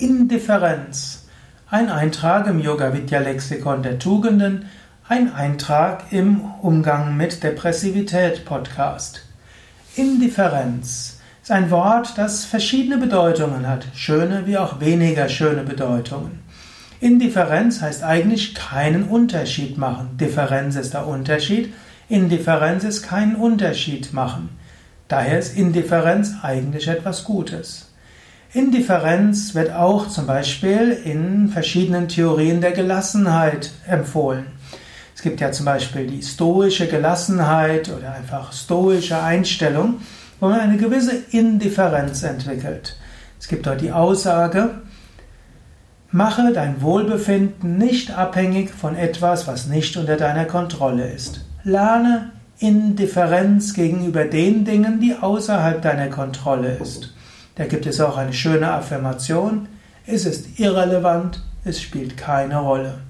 Indifferenz. Ein Eintrag im Yoga Vidya Lexikon der Tugenden, ein Eintrag im Umgang mit Depressivität Podcast. Indifferenz ist ein Wort, das verschiedene Bedeutungen hat, schöne wie auch weniger schöne Bedeutungen. Indifferenz heißt eigentlich keinen Unterschied machen. Differenz ist der Unterschied, Indifferenz ist keinen Unterschied machen. Daher ist Indifferenz eigentlich etwas Gutes. Indifferenz wird auch zum Beispiel in verschiedenen Theorien der Gelassenheit empfohlen. Es gibt ja zum Beispiel die stoische Gelassenheit oder einfach stoische Einstellung, wo man eine gewisse Indifferenz entwickelt. Es gibt dort die Aussage, mache dein Wohlbefinden nicht abhängig von etwas, was nicht unter deiner Kontrolle ist. Lerne Indifferenz gegenüber den Dingen, die außerhalb deiner Kontrolle ist. Da gibt es auch eine schöne Affirmation. Es ist irrelevant, es spielt keine Rolle.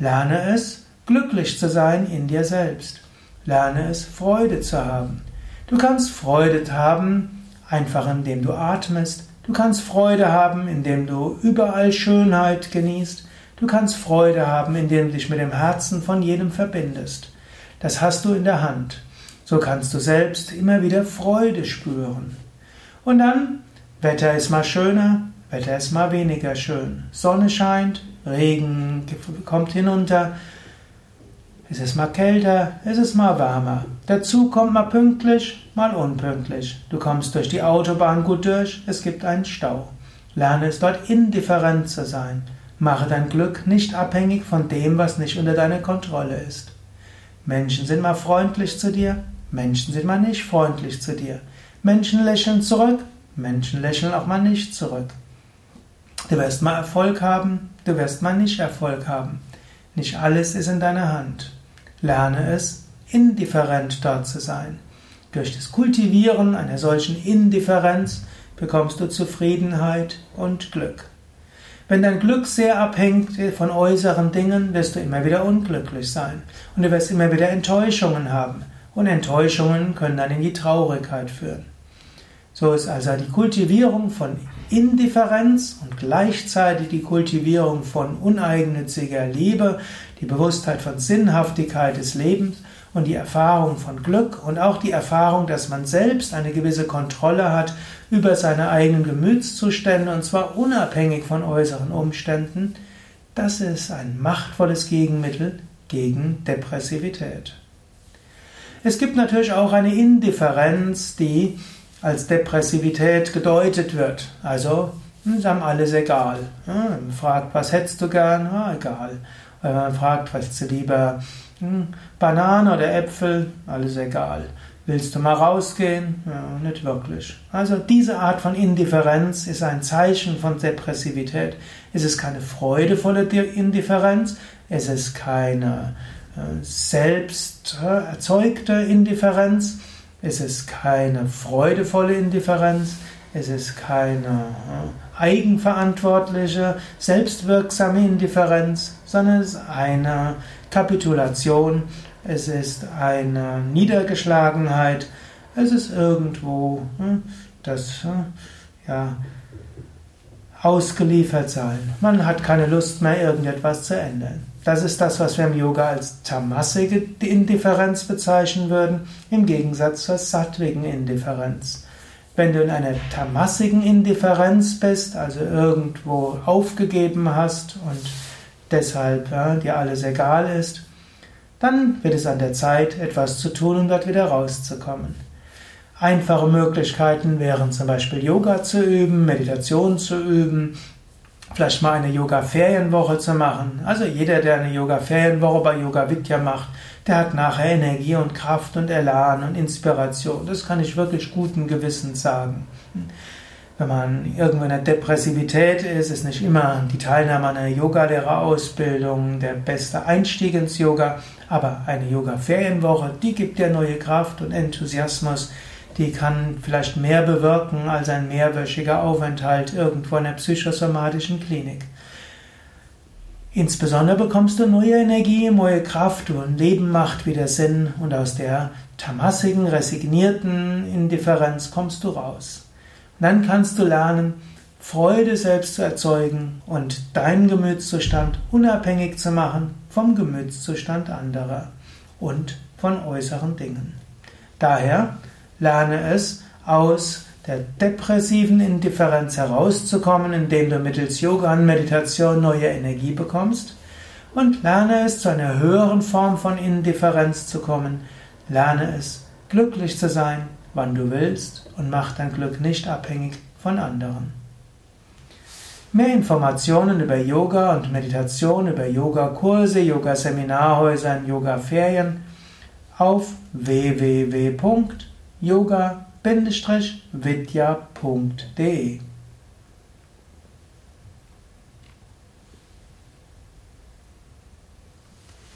Lerne es, glücklich zu sein in dir selbst. Lerne es, Freude zu haben. Du kannst Freude haben, einfach indem du atmest. Du kannst Freude haben, indem du überall Schönheit genießt. Du kannst Freude haben, indem du dich mit dem Herzen von jedem verbindest. Das hast du in der Hand. So kannst du selbst immer wieder Freude spüren. Und dann Wetter ist mal schöner, Wetter ist mal weniger schön. Sonne scheint, Regen kommt hinunter. Es ist mal kälter, es ist mal wärmer. Dazu kommt mal pünktlich, mal unpünktlich. Du kommst durch die Autobahn gut durch, es gibt einen Stau. Lerne es dort indifferent zu sein. Mache dein Glück nicht abhängig von dem, was nicht unter deiner Kontrolle ist. Menschen sind mal freundlich zu dir, Menschen sind mal nicht freundlich zu dir. Menschen lächeln zurück, Menschen lächeln auch mal nicht zurück. Du wirst mal Erfolg haben, du wirst mal nicht Erfolg haben. Nicht alles ist in deiner Hand. Lerne es, indifferent dort zu sein. Durch das Kultivieren einer solchen Indifferenz bekommst du Zufriedenheit und Glück. Wenn dein Glück sehr abhängt von äußeren Dingen, wirst du immer wieder unglücklich sein und du wirst immer wieder Enttäuschungen haben. Und Enttäuschungen können dann in die Traurigkeit führen. So ist also die Kultivierung von Indifferenz und gleichzeitig die Kultivierung von uneigennütziger Liebe, die Bewusstheit von Sinnhaftigkeit des Lebens und die Erfahrung von Glück und auch die Erfahrung, dass man selbst eine gewisse Kontrolle hat über seine eigenen Gemütszustände und zwar unabhängig von äußeren Umständen, das ist ein machtvolles Gegenmittel gegen Depressivität. Es gibt natürlich auch eine Indifferenz, die als Depressivität gedeutet wird. Also, hm, ist einem alles egal. man fragt, was hättest du gern? Ah, egal. Wenn man fragt, was du lieber? Hm, Banane oder Äpfel? Alles egal. Willst du mal rausgehen? Ja, nicht wirklich. Also diese Art von Indifferenz ist ein Zeichen von Depressivität. Es ist keine freudevolle Indifferenz, es ist keine äh, selbst erzeugte Indifferenz, es ist keine freudevolle Indifferenz, es ist keine äh, eigenverantwortliche, selbstwirksame Indifferenz, sondern es ist eine Kapitulation, es ist eine Niedergeschlagenheit, es ist irgendwo hm, das äh, ja, ausgeliefert sein. Man hat keine Lust mehr, irgendetwas zu ändern. Das ist das, was wir im Yoga als tamassige Indifferenz bezeichnen würden, im Gegensatz zur sattwigen Indifferenz. Wenn du in einer tamassigen Indifferenz bist, also irgendwo aufgegeben hast und deshalb ja, dir alles egal ist, dann wird es an der Zeit, etwas zu tun, um dort wieder rauszukommen. Einfache Möglichkeiten wären zum Beispiel Yoga zu üben, Meditation zu üben, vielleicht mal eine Yoga-Ferienwoche zu machen. Also jeder, der eine Yoga-Ferienwoche bei Yoga Vidya macht, der hat nachher Energie und Kraft und Elan und Inspiration. Das kann ich wirklich guten Gewissens sagen. Wenn man irgendwo in der Depressivität ist, ist nicht immer die Teilnahme an einer Yogalehrerausbildung der beste Einstieg ins Yoga, aber eine Yoga-Ferienwoche, die gibt dir neue Kraft und Enthusiasmus, die kann vielleicht mehr bewirken als ein mehrwöchiger Aufenthalt irgendwo in einer psychosomatischen Klinik. Insbesondere bekommst du neue Energie, neue Kraft und Leben macht wieder Sinn und aus der tamassigen, resignierten Indifferenz kommst du raus. Und dann kannst du lernen, Freude selbst zu erzeugen und deinen Gemütszustand unabhängig zu machen vom Gemütszustand anderer und von äußeren Dingen. Daher lerne es aus der depressiven Indifferenz herauszukommen, indem du mittels Yoga und Meditation neue Energie bekommst und lerne es zu einer höheren Form von Indifferenz zu kommen. Lerne es glücklich zu sein, wann du willst und mach dein Glück nicht abhängig von anderen. Mehr Informationen über Yoga und Meditation, über Yogakurse, Yoga-Seminarhäuser und Yoga-Ferien auf www.yoga-vidya.de